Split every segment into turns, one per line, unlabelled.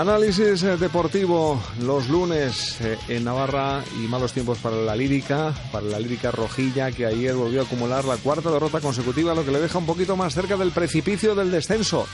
Análisis eh, deportivo los lunes eh, en Navarra y malos tiempos para la lírica, para la lírica rojilla que ayer volvió a acumular la cuarta derrota consecutiva, lo que le deja un poquito más cerca del precipicio del descenso.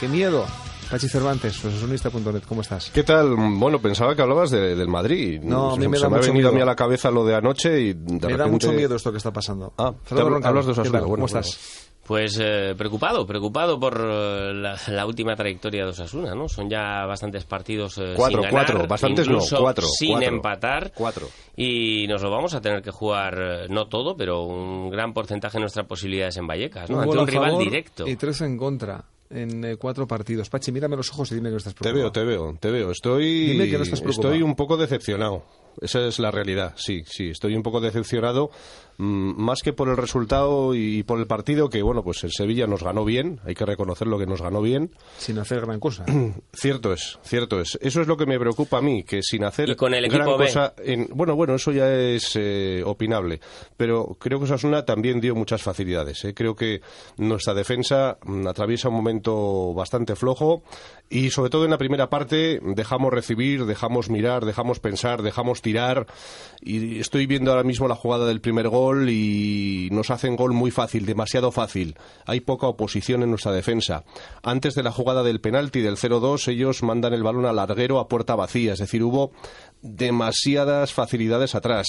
¡Qué miedo! Pachi Cervantes, osasonista.net, ¿cómo estás?
¿Qué tal? Bueno, pensaba que hablabas de- del Madrid.
No, a mí me
se
da
me ha
mucho
venido a mí
miedo.
a la cabeza lo de anoche y de
Me da
repente-
mucho miedo esto que está pasando.
Ah,
Fernando
hablas-
Roncal,
hablas de
¿qué
Osasuna, bueno,
¿Cómo
bueno.
estás?
Pues eh, preocupado, preocupado por eh, la, la última trayectoria de Osasuna, ¿no? Son ya bastantes partidos eh,
Cuatro,
sin ganar,
cuatro, bastantes no,
incluso
cuatro,
sin
cuatro.
empatar.
Cuatro.
Y nos lo vamos a tener que jugar, no todo, pero un gran porcentaje de nuestras posibilidades en Vallecas, ¿no?
Un
Ante un rival
favor
directo.
Y tres en contra en eh, cuatro partidos. Pachi, mírame los ojos y dime que estás
Te veo,
preocupado.
te veo, te veo. Estoy,
Dime que no estás preocupado.
estoy un poco decepcionado. Esa es la realidad, sí, sí. Estoy un poco decepcionado, mm, más que por el resultado y por el partido, que bueno, pues el Sevilla nos ganó bien, hay que reconocer lo que nos ganó bien.
Sin hacer gran cosa.
Cierto es, cierto es. Eso es lo que me preocupa a mí, que sin hacer
Y con el
gran
B.
cosa, en- bueno, bueno, eso ya es eh, opinable, pero creo que Osasuna también dio muchas facilidades. ¿eh? Creo que nuestra defensa mm, atraviesa un momento bastante flojo y sobre todo en la primera parte dejamos recibir, dejamos mirar, dejamos pensar, dejamos tirar y estoy viendo ahora mismo la jugada del primer gol y nos hacen gol muy fácil, demasiado fácil. Hay poca oposición en nuestra defensa. Antes de la jugada del penalti del 0-2 ellos mandan el balón al larguero a puerta vacía, es decir, hubo demasiadas facilidades atrás.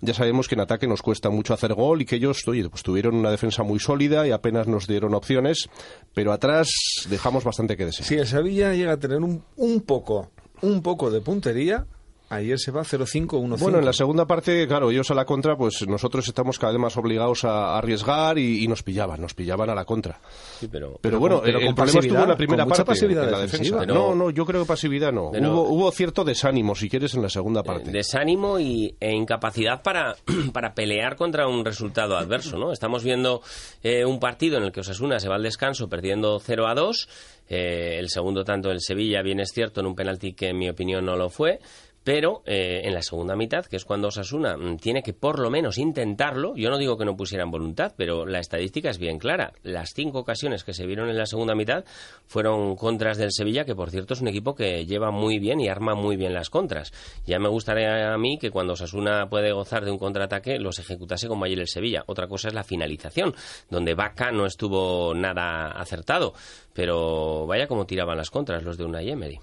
Ya sabemos que en ataque nos cuesta mucho hacer gol y que ellos oye, pues tuvieron una defensa muy sólida y apenas nos dieron opciones, pero atrás dejamos bastante que desear.
Si el Sevilla llega a tener un, un poco, un poco de puntería, ayer se va 0-5-1-5.
Bueno, en la segunda parte, claro, ellos a la contra, pues nosotros estamos cada vez más obligados a arriesgar y, y nos pillaban, nos pillaban a la contra.
Sí, pero,
Pero, bueno,
pero
el problema estuvo en la primera parte,
pasividad
en la
defensiva.
defensa.
Pero-
no, no, yo creo que pasividad no.
Pero-
hubo, hubo cierto desánimo, si quieres, en la segunda parte.
Eh, desánimo y, e incapacidad para, para pelear contra un resultado adverso, ¿no? Estamos viendo eh, un partido en el que Osasuna se va al descanso perdiendo 0 a 2. eh, el segundo tanto del Sevilla, bien es cierto, en un penalti que en mi opinión no lo fue. Pero eh, en la segunda mitad, que es cuando Osasuna mm, tiene que por lo menos intentarlo, yo no digo que no pusieran voluntad, pero la estadística es bien clara. Las cinco ocasiones que se vieron en la segunda mitad fueron contras del Sevilla, que por cierto es un equipo que lleva muy bien y arma muy bien las contras. Ya me gustaría a mí que cuando Osasuna puede gozar de un contraataque los ejecutase como ayer el Sevilla. Otra cosa es la finalización, donde Vaca no estuvo nada acertado, pero vaya como tiraban las contras los de Unai Emery.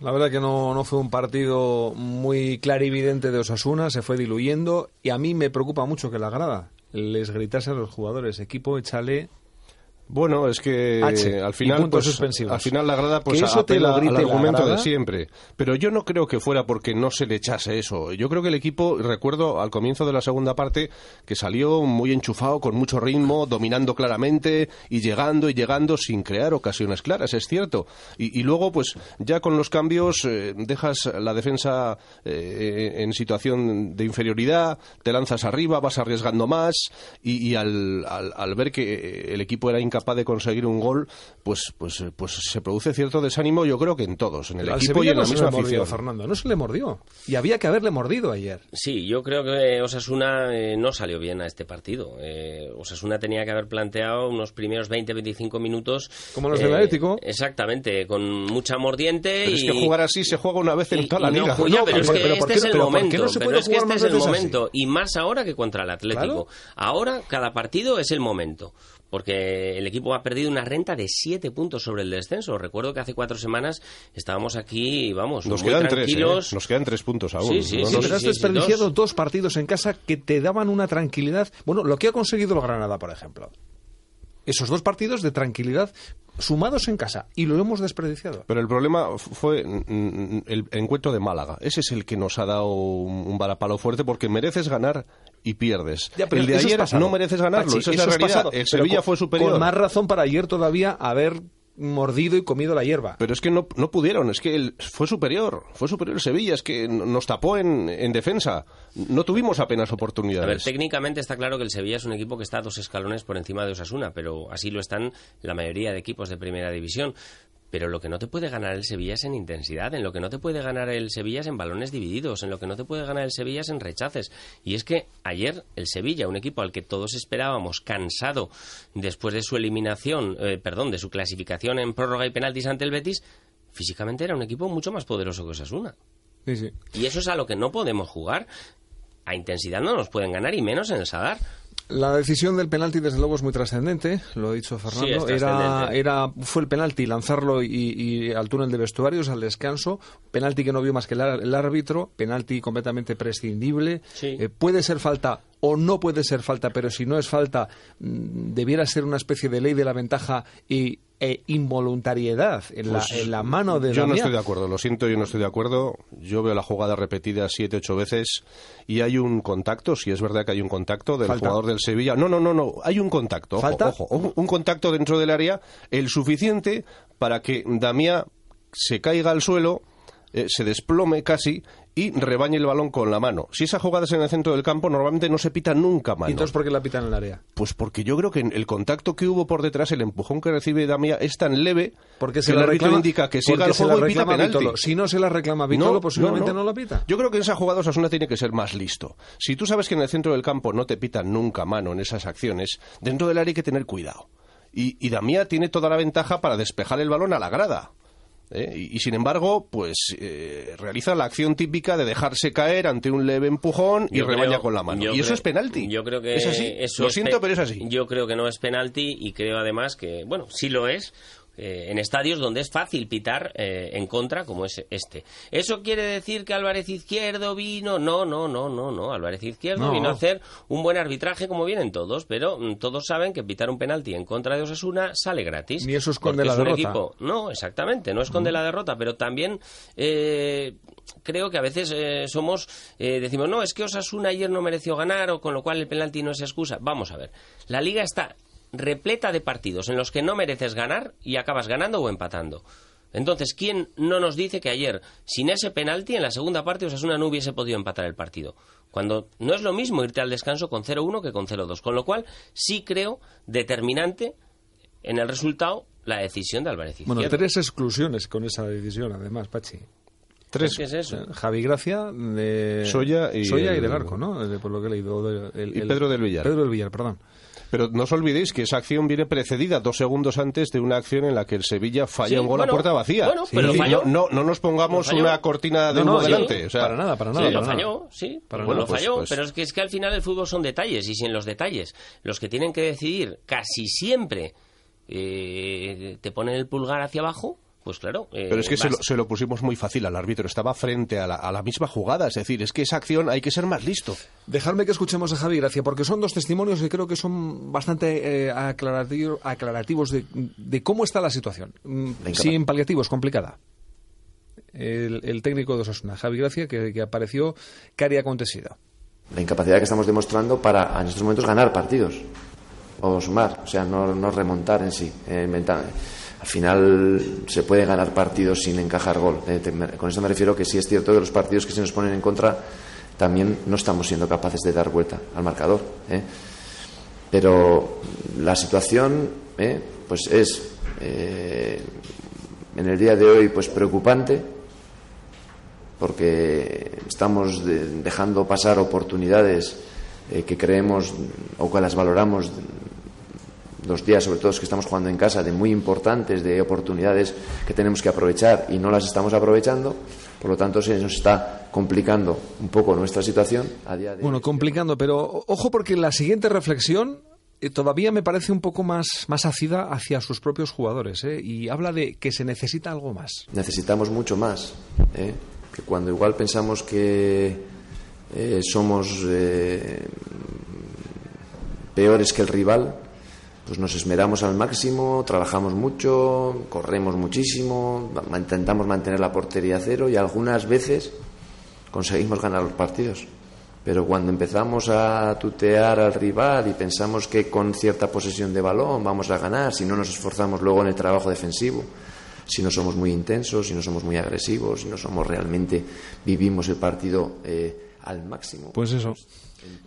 La verdad que no, no fue un partido muy clarividente de Osasuna, se fue diluyendo y a mí me preocupa mucho que la grada les gritase a los jugadores, equipo, échale
Bueno, es que
H,
al final, pues, al final la grada pues
eso te
apela
lo grite
al argumento de siempre. Pero yo no creo que fuera porque no se le echase eso. Yo creo que el equipo, recuerdo al comienzo de la segunda parte, que salió muy enchufado, con mucho ritmo, dominando claramente y llegando y llegando sin crear ocasiones claras, es cierto. Y, y luego, pues ya con los cambios eh, dejas la defensa eh, en situación de inferioridad, te lanzas arriba, vas arriesgando más y, y al, al- al ver que el equipo era incapaz de conseguir un gol, pues, pues, pues se produce cierto desánimo, yo creo que en todos, en el equipo y en la
no se
misma
le mordió,
afición.
Fernando, no se le mordió. Y había que haberle mordido ayer.
Sí, yo creo que Osasuna eh, no salió bien a este partido. Eh, Osasuna tenía que haber planteado unos primeros 20-25 minutos.
Como los del Atlético.
Exactamente, con mucha mordiente.
Pero
y,
es que jugar así se juega una vez en
y-
toda la
no,
liga.
ya,
No,
pero, es que
pero ¿por
este
qué-
es el
pero ¿por qué
momento.
no
es que este
más
es el momento. Y más ahora que contra el Atlético.
Claro.
Ahora, cada partido es el momento. Porque el equipo ha perdido una renta de 7 puntos sobre el descenso. Recuerdo que hace cuatro semanas estábamos aquí, vamos,
Nos
muy
quedan tres. ¿eh? Nos quedan tres puntos aún.
Sí, sí,
No
sí,
nos-
has
sí,
desperdiciado
dos.
dos partidos en casa que te daban una tranquilidad. Bueno, lo que ha conseguido el Granada, por ejemplo. Esos dos partidos de tranquilidad sumados en casa y lo hemos desperdiciado.
Pero el problema fue el encuentro de Málaga. Ese es el que nos ha dado un, varapalo fuerte porque mereces ganar y pierdes.
Ya, pero
el de ayer no mereces ganarlo.
Pachi,
Esa es
eso
la realidad. El Sevilla
con-
fue superior.
Con más razón para ayer todavía haber mordido y comido la hierba.
Pero es que no, no pudieron, es que el- fue superior, fue superior el Sevilla, es que nos tapó en, en defensa. No tuvimos apenas
A ver,
oportunidades.
técnicamente está claro que el Sevilla es un equipo que está dos escalones por encima de Osasuna, pero así lo están la mayoría de equipos de primera división. Pero lo que no te puede ganar el Sevilla es en intensidad, en lo que no te puede ganar el Sevilla es en balones divididos, en lo que no te puede ganar el Sevilla es en rechaces. Y es que ayer el Sevilla, un equipo al que todos esperábamos cansado después de su eliminación, eh, perdón, de su clasificación en prórroga y penaltis ante el Betis, físicamente era un equipo mucho más poderoso que Osasuna.
Sí, sí.
Y eso es a lo que no podemos jugar. A intensidad no nos pueden ganar y menos en el Sadar.
La decisión del penalti, desde luego, es muy trascendente, lo ha dicho Fernando. era, fue el penalti, lanzarlo y, y al túnel de vestuarios, al descanso. Penalti que no vio más que el, el árbitro, penalti completamente prescindible.
Sí.
Eh, puede ser falta o no puede ser falta, pero si no es falta, mm, debiera ser una especie de ley de la ventaja y, e involuntariedad en, la, en la mano de
Pues Yo no estoy de acuerdo, lo siento, yo no estoy de acuerdo. Yo veo la jugada repetida siete, ocho veces y hay un contacto, si es verdad que hay un contacto del
Falta.
jugador del Sevilla. No, no, no, no, hay un contacto. Ojo,
¿Falta?
ojo, un, un contacto dentro del área, el suficiente para que Damián se caiga al suelo, eh, se desplome casi y rebañe el balón con la mano. Si esa jugada es en el centro del campo, normalmente no se pita nunca
¿Y
mano.
entonces por qué la pitan en el área?
Pues porque yo creo que el contacto que hubo por detrás, el empujón que recibe Damián es tan leve
Porque
que
se
el
la
árbitro
reclama,
indica que siga el
se la
juego y pita penalti.
Si no se la reclama Vitolo, posiblemente no, la pita.
Yo creo que en esa jugada Osasuna tiene que ser más listo. Si tú sabes que en el centro del campo no te pitan nunca mano en esas acciones, dentro del área hay que tener cuidado. Y, y Damián tiene toda la ventaja para despejar el balón a la grada. ¿Eh? Y, y, sin embargo, pues eh, realiza la acción típica de dejarse caer ante un leve empujón y
Yo
rebaña
creo-
con la mano. Y eso es penalti.
Yo creo que
es así.
eso
Lo
es
siento,
pe-
pero es así.
Yo creo que no es penalti y creo además que, bueno, sí lo es. Eh, en estadios donde es fácil pitar eh, en contra, como es este. ¿Eso quiere decir que Álvarez Izquierdo vino? No, no, no, no, no. Álvarez Izquierdo
No.
vino a hacer un buen arbitraje como vienen todos, pero mm, todos saben que pitar un penalti en contra de Osasuna sale gratis.
Ni eso esconde la
es
derrota.
equipo- no, exactamente, no esconde la derrota, pero también eh, creo que a veces eh, somos, eh, decimos, no, es que Osasuna ayer no mereció ganar, o con lo cual el penalti no es excusa. Vamos a ver, la liga está repleta de partidos en los que no mereces ganar y acabas ganando o empatando. Entonces, ¿quién no nos dice que ayer, sin ese penalti, en la segunda parte Osasuna no hubiese podido empatar el partido? Cuando no es lo mismo irte al descanso con 0-1 que con 0-2. Con lo cual, sí creo determinante en el resultado la decisión de Álvarez
Bueno,
Izquierdo.
tres exclusiones con esa decisión, además, Pachi.
Tres.
¿Qué es eso?
Javi Gracia, de
Soya y
Soya y
el-
del Arco, ¿no? De- por lo que he leído. de- el-
Y
el-
Pedro del Villar.
Pedro del Villar, perdón.
Pero no os olvidéis que esa acción viene precedida dos segundos antes de una acción en la que el Sevilla falla
Sí,
un gol
bueno,
a puerta vacía.
bueno,
Sí.
pero
Y
falló.
no, no, no nos pongamos una cortina de
No, no,
humo
sí,
delante. o sea,
para nada, para nada.
Sí, lo
para
falló,
nada.
sí.
Para
Bueno,
nada.
lo falló,
pues-
pero es que, es que al final el fútbol son detalles y si en los detalles los que tienen que decidir casi siempre eh, te ponen el pulgar hacia abajo, pues claro. eh,
Pero es que se lo, se lo pusimos muy fácil al árbitro. Estaba frente a la, a la misma jugada. Es decir, es que esa acción hay que ser más listo.
Dejadme que escuchemos a Javi Gracia, porque son dos testimonios que creo que son bastante eh, aclarativo- aclarativos de, de cómo está la situación. Mm,
Venga,
Sin paliativos, complicada. El, el técnico de Osasuna, Javi Gracia, que, que apareció, ¿qué haría acontecido?
la incapacidad que estamos demostrando para en estos momentos ganar partidos o sumar, o sea, no, no remontar en sí. Eh, menta- al final se puede ganar partidos sin encajar gol. Eh, con esto me refiero que sí es cierto que los partidos que se nos ponen en contra también no estamos siendo capaces de dar vuelta al marcador. eh. Pero la situación eh, pues es en el día de hoy pues preocupante porque estamos de- dejando pasar oportunidades que creemos o que las valoramos los días, sobre todo los que estamos jugando en casa, de muy importantes, de oportunidades que tenemos que aprovechar y no las estamos aprovechando. Por lo tanto, se nos está complicando un poco nuestra situación a día de
Bueno, complicando, pero ojo porque la siguiente reflexión eh, todavía me parece un poco más, más ácida hacia sus propios jugadores, ¿eh? y habla de que se necesita algo más.
necesitamos mucho más. ¿eh? Que cuando igual pensamos que somos peores que el rival, pues nos esmeramos al máximo, trabajamos mucho, corremos muchísimo, intentamos mantener la portería cero y algunas veces conseguimos ganar los partidos. Pero cuando empezamos a tutear al rival y pensamos que con cierta posesión de balón vamos a ganar, si no nos esforzamos luego en el trabajo defensivo, si no somos muy intensos, si no somos muy agresivos, si no somos realmente vivimos el partido eh, al máximo.
Pues eso.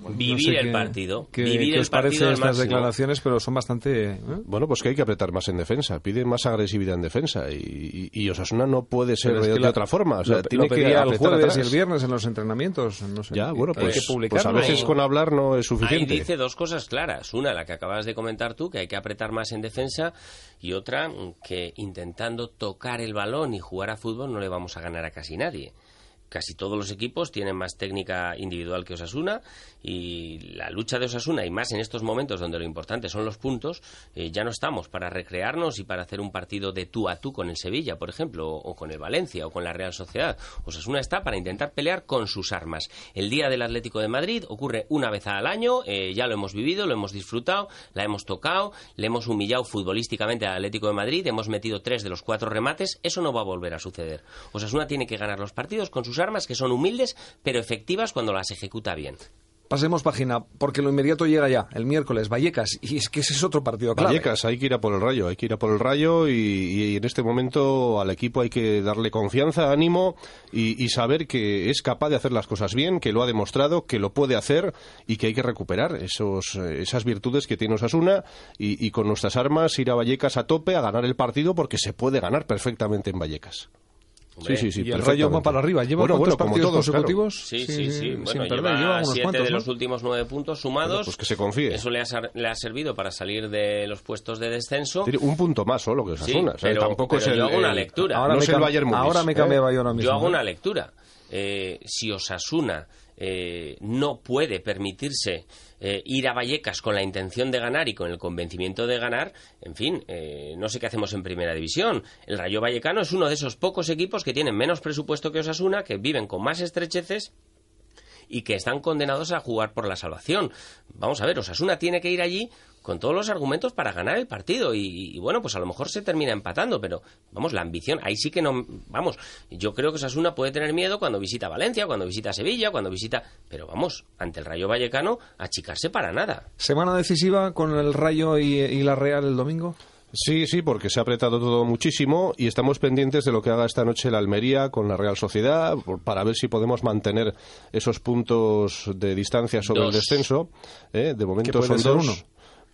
Vivir el partido.
¿Qué,
vivir
os parece estas declaraciones? Pero son bastante... ¿eh?
Bueno, pues que hay que apretar más en defensa. Pide más agresividad en defensa. Y, y, Osasuna no puede ser de, otra forma. O sea, tiene que
el jueves y el viernes en los entrenamientos. No sé.
Ya, bueno, pues, pues, a veces con hablar no es suficiente.
Ahí dice dos cosas claras. Una, la que acabas de comentar tú, que hay que apretar más en defensa. Y otra, que intentando tocar el balón y jugar a fútbol no le vamos a ganar a casi nadie casi todos los equipos tienen más técnica individual que Osasuna y la lucha de Osasuna, y más en estos momentos donde lo importante son los puntos, eh, ya no estamos para recrearnos y para hacer un partido de tú a tú con el Sevilla, por ejemplo, o, con el Valencia, o con la Real Sociedad. Osasuna está para intentar pelear con sus armas. El día del Atlético de Madrid ocurre una vez al año, eh, ya lo hemos vivido, lo hemos disfrutado, la hemos tocado, le hemos humillado futbolísticamente al Atlético de Madrid, hemos metido tres de los cuatro remates, eso no va a volver a suceder. Osasuna tiene que ganar los partidos con sus armas que son humildes pero efectivas cuando las ejecuta bien.
Pasemos página, porque lo inmediato llega ya, el miércoles, Vallecas, y es que ese es otro partido clave.
Vallecas, hay que ir a por el rayo, hay que ir a por el rayo y, en este momento al equipo hay que darle confianza, ánimo y, saber que es capaz de hacer las cosas bien, que lo ha demostrado, que lo puede hacer y que hay que recuperar esos, esas virtudes que tiene Osasuna y, y con nuestras armas ir a Vallecas a tope a ganar el partido porque se puede ganar perfectamente en Vallecas
sí, sí, sí. Y el Rayo va para arriba. ¿Lleva bueno, cuántos partidos consecutivos?
Sí, sí, sí. Bueno, lleva siete de los últimos nueve puntos sumados.
pues que se confíe.
Eso le ha, le ha, servido para salir de los puestos de descenso.
Tiene un punto más solo que Osasuna. pero, tampoco es el,
yo hago una lectura.
Ahora,
no
me, el ahora me cambiaba ¿eh? yo ahora mismo.
Yo hago una lectura. Eh, si Osasuna eh, no puede permitirse eh, ir a Vallecas con la intención de ganar y con el convencimiento de ganar, en fin, eh, no sé qué hacemos en primera división. El Rayo Vallecano es uno de esos pocos equipos que tienen menos presupuesto que Osasuna, que viven con más estrecheces y que están condenados a jugar por la salvación. Vamos a ver, Osasuna tiene que ir allí con todos los argumentos para ganar el partido y, bueno, pues a lo mejor se termina empatando, pero vamos, la ambición, ahí sí que no, vamos, yo creo que Osasuna puede tener miedo cuando visita Valencia, cuando visita Sevilla, cuando visita, pero vamos, ante el Rayo Vallecano, achicarse para nada.
¿Semana decisiva con el Rayo y, la Real el domingo?
Sí, sí, porque se ha apretado todo muchísimo y estamos pendientes de lo que haga esta noche la Almería con la Real Sociedad para ver si podemos mantener esos puntos de distancia sobre el descenso. ¿eh? De momento son dos. Uno.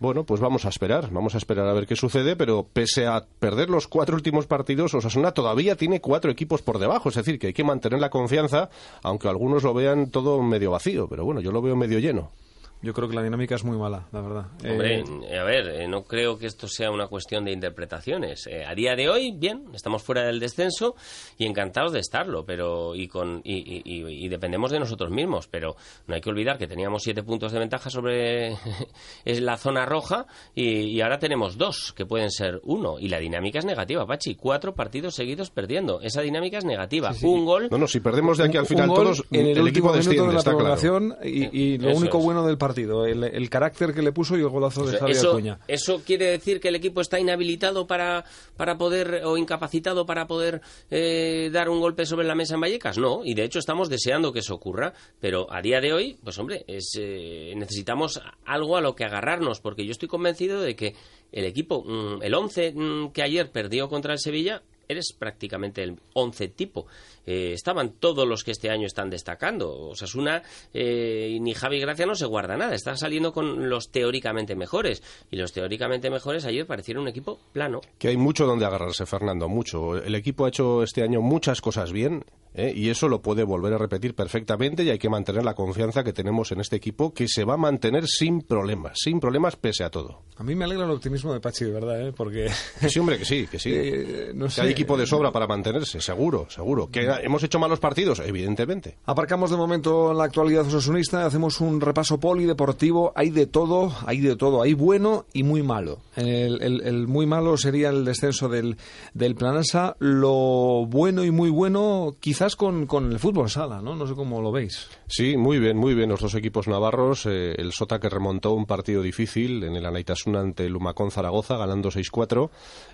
Bueno, pues vamos a esperar, vamos a esperar a ver qué sucede, pero pese a perder los cuatro últimos partidos, Osasuna todavía tiene cuatro equipos por debajo, es decir, que hay que mantener la confianza, aunque algunos lo vean todo medio vacío, pero bueno, yo lo veo medio lleno.
Yo creo que la dinámica es muy mala, la verdad.
Hombre, eh, a ver, eh, no creo que esto sea una cuestión de interpretaciones. Eh, a día de hoy, bien, estamos fuera del descenso y encantados de estarlo, pero y con y, dependemos de nosotros mismos. Pero no hay que olvidar que teníamos siete puntos de ventaja sobre es la zona roja y, ahora tenemos dos que pueden ser uno y la dinámica es negativa, Pachi. Cuatro partidos seguidos perdiendo. Esa dinámica es negativa. Un gol.
No, no, si perdemos de aquí al final todos,
en el,
equipo
desciende,
de la
está y, lo único bueno del partido partido, el, carácter que le puso y el golazo de Javier
eso,
Acuña.
¿Eso quiere decir que el equipo está inhabilitado para, para poder, o incapacitado para poder eh, dar un golpe sobre la mesa en Vallecas? No, y de hecho estamos deseando que eso ocurra, pero a día de hoy, pues hombre, es, eh, necesitamos algo a lo que agarrarnos, porque yo estoy convencido de que el equipo, mm, el 11 mm, que ayer perdió contra el Sevilla, eres prácticamente el 11 tipo. Eh, estaban todos los que este año están destacando. Osasuna eh, ni Javi Gracia no se guarda nada. Está saliendo con los teóricamente mejores. Y los teóricamente mejores ayer parecieron un equipo plano.
Que hay mucho donde agarrarse, Fernando, mucho. El equipo ha hecho este año muchas cosas bien ¿eh? y eso lo puede volver a repetir perfectamente y hay que mantener la confianza que tenemos en este equipo que se va a mantener sin problemas, sin problemas pese a todo.
A mí me alegra el optimismo de Pachi, de verdad, ¿eh? porque...
Sí, hombre, que sí, que sí. Eh, hay equipo de sobra para mantenerse, seguro, seguro. ¿Que hemos hecho malos partidos? Evidentemente.
Aparcamos de momento la actualidad osasunista, hacemos un repaso polideportivo, hay de todo, hay de todo, hay bueno y muy malo. El, muy malo sería el descenso del, del Planasa, lo bueno y muy bueno quizás con, con el fútbol sala, ¿no? No sé cómo lo veis.
Sí, muy bien, muy bien. Los dos equipos navarros. Eh, el Sota que remontó un partido difícil en el Anaitasuna ante el Humacón Zaragoza, ganando 6-4.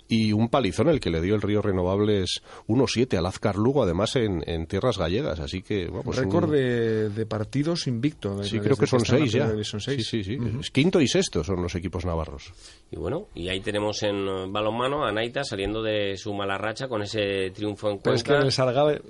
Y un palizón el que le dio el Río Renovables 1-7 al Azcar Lugo, además en, en, tierras gallegas. Así que.
Bueno, pues Récord de, partidos invicto.
Sí, creo que son seis ya. Sí, sí, sí. Quinto y sexto son los equipos navarros.
Y bueno, y ahí tenemos en balonmano a Naita saliendo de su mala racha con ese triunfo en Cuenca.
Pero es que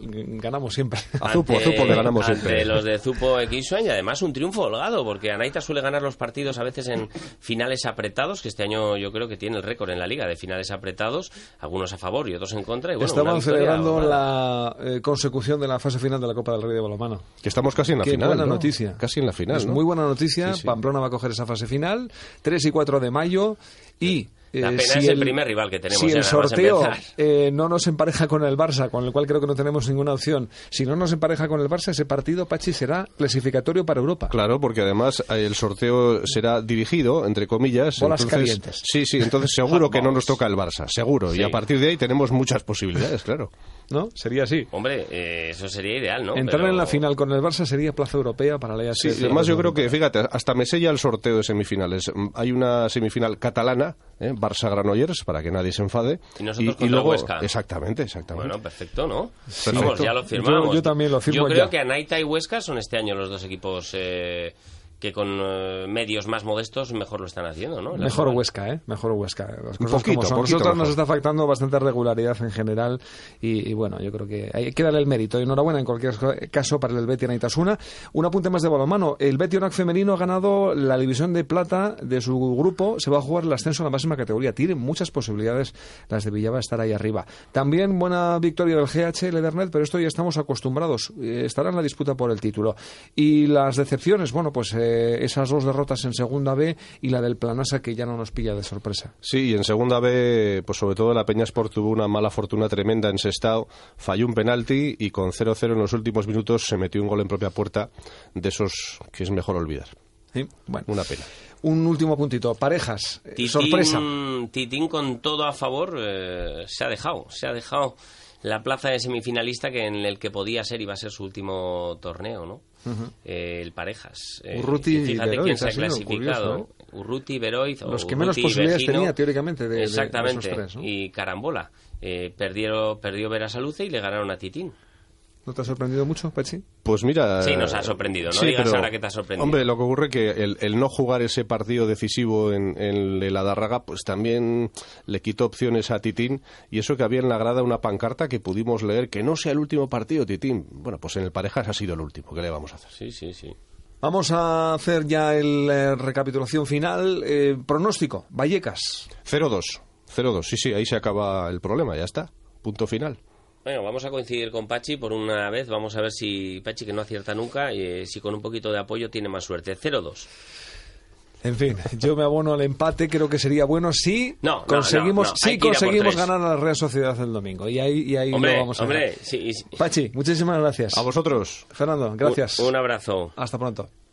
en el ganamos siempre.
A Zupo, a Zupo le ganamos
ante
siempre.
los de Zupo Xuen y además un triunfo holgado, porque Anaita suele ganar los partidos a veces en finales apretados, que este año yo creo que tiene el récord en la liga de finales apretados, algunos a favor y otros en contra. Y bueno,
Estaban celebrando
holgada.
la eh, consecución de la fase final de la Copa del Rey de Balomano.
Que estamos casi en la
Qué
final.
buena
¿no?
noticia.
Casi en la final.
Es
¿no?
muy buena noticia.
Sí, sí.
Pamplona va a coger esa fase final, 3 y 4 de mayo. Y.
La
eh,
pena
si
es el primer rival que tenemos
Si
ya
el sorteo eh, no nos empareja con el Barça, con el cual creo que no tenemos ninguna opción, si no nos empareja con el Barça, ese partido, Pachi, será clasificatorio para Europa.
Claro, porque además eh, el sorteo será dirigido, entre comillas.
Bolas
entonces-
calientes.
Sí, sí, entonces seguro que no nos toca el Barça, seguro. Y
Sí.
a partir de ahí tenemos muchas posibilidades, claro.
¿No? Sería así.
Hombre, eh, eso sería ideal, ¿no?
Entrar
Pero-
en la final con el Barça sería plaza europea para la
Sí,
EHF.
además yo creo que, fíjate, hasta me sella el sorteo de semifinales. Mm, Hay una semifinal catalana, ¿eh? Barça-Granollers, para que nadie se enfade.
Y nosotros contra
luego,
Huesca.
Exactamente, exactamente.
Bueno, perfecto, ¿no?
Perfecto.
Vamos, ya lo firmamos.
Yo- yo también lo firmo
Yo creo
ya.
que Anaita y Huesca son este año los dos equipos eh, que con eh, medios más modestos mejor lo están haciendo, ¿no? La
Mejor. Huesca, ¿eh? Mejor Huesca. Las
Un poquito,
como son.
poquito
Nosotros nos está faltando bastante regularidad en general y, y bueno, yo creo que hay que darle el mérito. Enhorabuena en cualquier caso para el Betis Anaitasuna. Un apunte más de balonmano. El Betis Onac femenino ha ganado la división de plata de su grupo. Se va a jugar el ascenso a la máxima categoría. Tienen muchas posibilidades las de Villava estar ahí arriba. También buena victoria del GH Ledernet, pero esto ya estamos acostumbrados. Eh, estará en la disputa por el título. Y las decepciones, bueno, pues eh, esas dos derrotas en segunda B y la del Planasa que ya no nos pilla de sorpresa.
Sí, y en segunda B, pues sobre todo la Peña Sport tuvo una mala fortuna tremenda en Sestao, falló un penalti y con 0-0 en los últimos minutos se metió un gol en propia puerta de esos que es mejor olvidar.
Sí, Bueno,
Una pena.
un último puntito. Parejas. eh,
Titín,
Sorpresa.
Titín con todo a favor eh, se ha dejado, se ha dejado la plaza de semifinalista que en el que podía ser iba a ser su último torneo, ¿no? Eh, el Parejas. Eh,
Urruti
y fíjate quién se ha clasificado.
curioso,
Urruti, Beroiz, o
Los que menos
Urruti
posibilidades tenía, teóricamente, de- de- de esos
Exactamente.
tres, ¿no?
Y Carambola. Eh, perdieron, perdió Verasaluce y le ganaron a Titín.
¿No te ha sorprendido mucho, Pachi?
Pues mira...
Sí, nos ha sorprendido. No digas ahora que te ha sorprendido.
Hombre, lo que ocurre que el, el no jugar ese partido decisivo en, en el Adarraga, pues también le quitó opciones a Titín. Y eso que había en la grada una pancarta que pudimos leer, que no sea el último partido, Titín. Bueno, pues en el Parejas ha sido el último. ¿Qué le vamos a hacer?
Sí, sí, sí.
Vamos a hacer ya el eh, recapitulación final. Eh, pronóstico, Vallecas.
0-2. 0-2. Sí, sí, ahí se acaba el problema, ya está. Punto final.
Bueno, vamos a coincidir con Pachi por una vez. Vamos a ver si Pachi, que no acierta nunca, y si con un poquito de apoyo tiene más suerte. 0-2.
En fin, yo me abono al empate, creo que sería bueno si
No,
conseguimos,
no, no,
si conseguimos ganar a la Real Sociedad el domingo. Y ahí, y ahí lo vamos a
hombre,
ver.
sí, sí.
Pachi, muchísimas gracias.
A vosotros.
Fernando, gracias.
Un abrazo.
Hasta pronto.